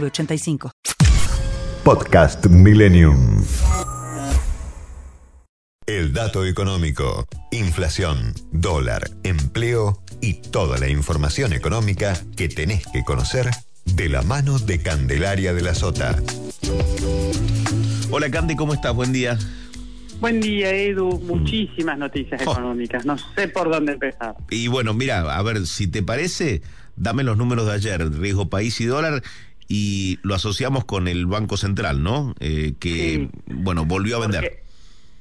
906985. Podcast Millennium. El dato económico, inflación, dólar, empleo y toda la información económica que tenés que conocer de la mano de Candelaria de la Sota. Hola Candy, ¿cómo estás? Buen día. Buen día, Edu. Muchísimas noticias Oh. económicas. No sé por dónde empezar. Y bueno, mira, a ver, si te parece, dame los números de ayer, riesgo país y dólar, y lo asociamos con el Banco Central, ¿no? Eh, que, Sí. bueno, volvió a vender.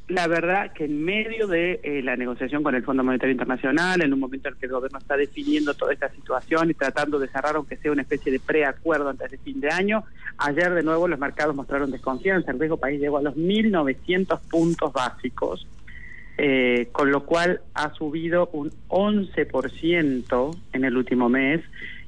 La verdad que en medio de eh, la negociación con el Fondo Monetario Internacional, en un momento en el que el gobierno está definiendo toda esta situación y tratando de cerrar, aunque sea una especie de preacuerdo antes de fin de año, ayer de nuevo los mercados mostraron desconfianza. El riesgo país llegó a los 1.900 puntos básicos. eh, con lo cual ha subido un 11% en el último mes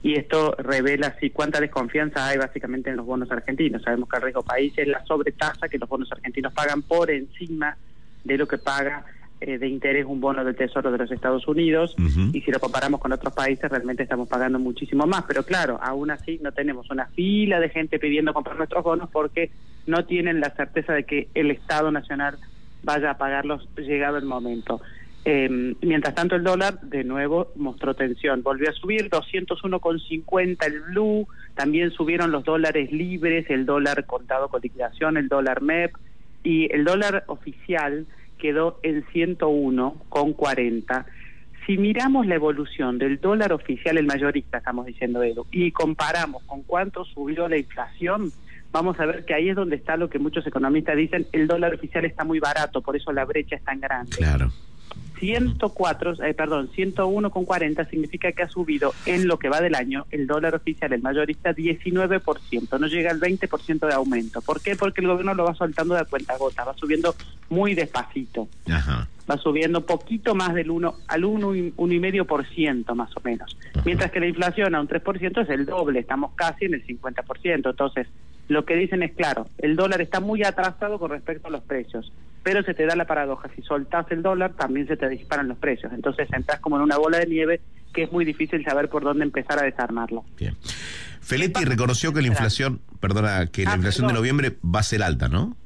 y esto revela así cuánta desconfianza hay básicamente en los bonos argentinos. Sabemos que el riesgo país es la sobretasa que los bonos argentinos pagan por encima de lo que paga eh, de interés un bono del Tesoro de los Estados Unidos y si lo comparamos con otros países realmente estamos pagando muchísimo más. Pero claro, aún así no tenemos una fila de gente pidiendo comprar nuestros bonos porque no tienen la certeza de que el Estado Nacional vaya a pagarlos llegado el momento. Eh, mientras tanto, el dólar de nuevo mostró tensión. Volvió a subir 201,50 el blue. También subieron los dólares libres, el dólar contado con liquidación, el dólar MEP. Y el dólar oficial quedó en 101,40. Si miramos la evolución del dólar oficial, el mayorista, estamos diciendo Edu, y comparamos con cuánto subió la inflación, vamos a ver que ahí es donde está lo que muchos economistas dicen, el dólar oficial está muy barato, por eso la brecha es tan grande. Claro. 104, eh, perdón, 101,40 significa que ha subido en lo que va del año el dólar oficial, el mayorista, 19%, no llega al 20% de aumento. ¿Por qué? Porque el gobierno lo va soltando de cuenta gota, va subiendo muy despacito, Ajá. va subiendo poquito más del 1 al 1 y, uno y medio por ciento más o menos. Mientras que la inflación a un 3% es el doble, estamos casi en el 50%. Entonces, lo que dicen es claro, el dólar está muy atrasado con respecto a los precios, pero se te da la paradoja, si soltás el dólar también se te disparan los precios, entonces entras como en una bola de nieve que es muy difícil saber por dónde empezar a desarmarlo. Bien. Feletti reconoció que la inflación, perdona, que la Ah, inflación de noviembre va a ser alta, ¿no?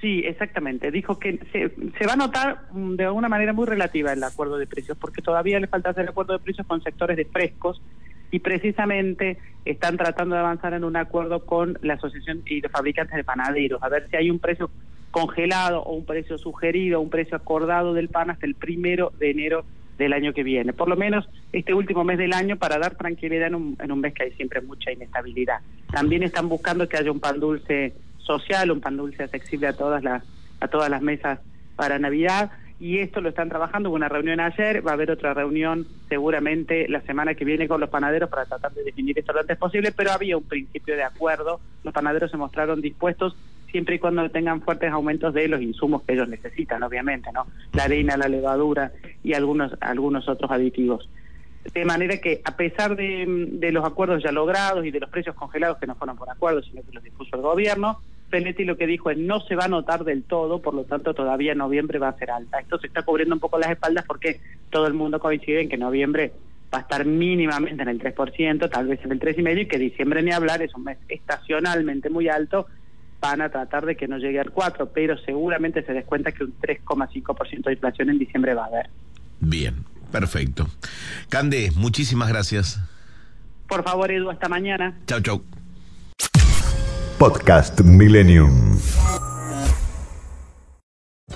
Sí, exactamente. Dijo que se, se va a notar mm, de alguna manera muy relativa el acuerdo de precios, porque todavía le falta hacer acuerdo de precios con sectores de frescos y precisamente están tratando de avanzar en un acuerdo con la Asociación y los fabricantes de panaderos, a ver si hay un precio congelado o un precio sugerido, un precio acordado del pan hasta el primero de enero del año que viene. Por lo menos este último mes del año para dar tranquilidad en un, en un mes que hay siempre mucha inestabilidad. También están buscando que haya un pan dulce social, un pan dulce accesible a todas las a todas las mesas para Navidad y esto lo están trabajando. Hubo una reunión ayer, va a haber otra reunión seguramente la semana que viene con los panaderos para tratar de definir esto lo antes posible, pero había un principio de acuerdo. Los panaderos se mostraron dispuestos siempre y cuando tengan fuertes aumentos de los insumos que ellos necesitan, obviamente, ¿no? La harina, la levadura y algunos algunos otros aditivos. De manera que, a pesar de, los acuerdos ya logrados y de los precios congelados que no fueron por acuerdo, sino que los dispuso el gobierno, Feletti lo que dijo es no se va a notar del todo, por lo tanto todavía noviembre va a ser alta. Esto se está cubriendo un poco las espaldas porque todo el mundo coincide en que noviembre va a estar mínimamente en el 3%, tal vez en el 3,5%, y que diciembre ni hablar, es un mes estacionalmente muy alto, van a tratar de que no llegue al 4%, pero seguramente se des cuenta que un 3,5% de inflación en diciembre va a haber. Bien, perfecto. Cande, muchísimas gracias. Por favor, Edu, hasta mañana. Chau, chau. Podcast Millennium.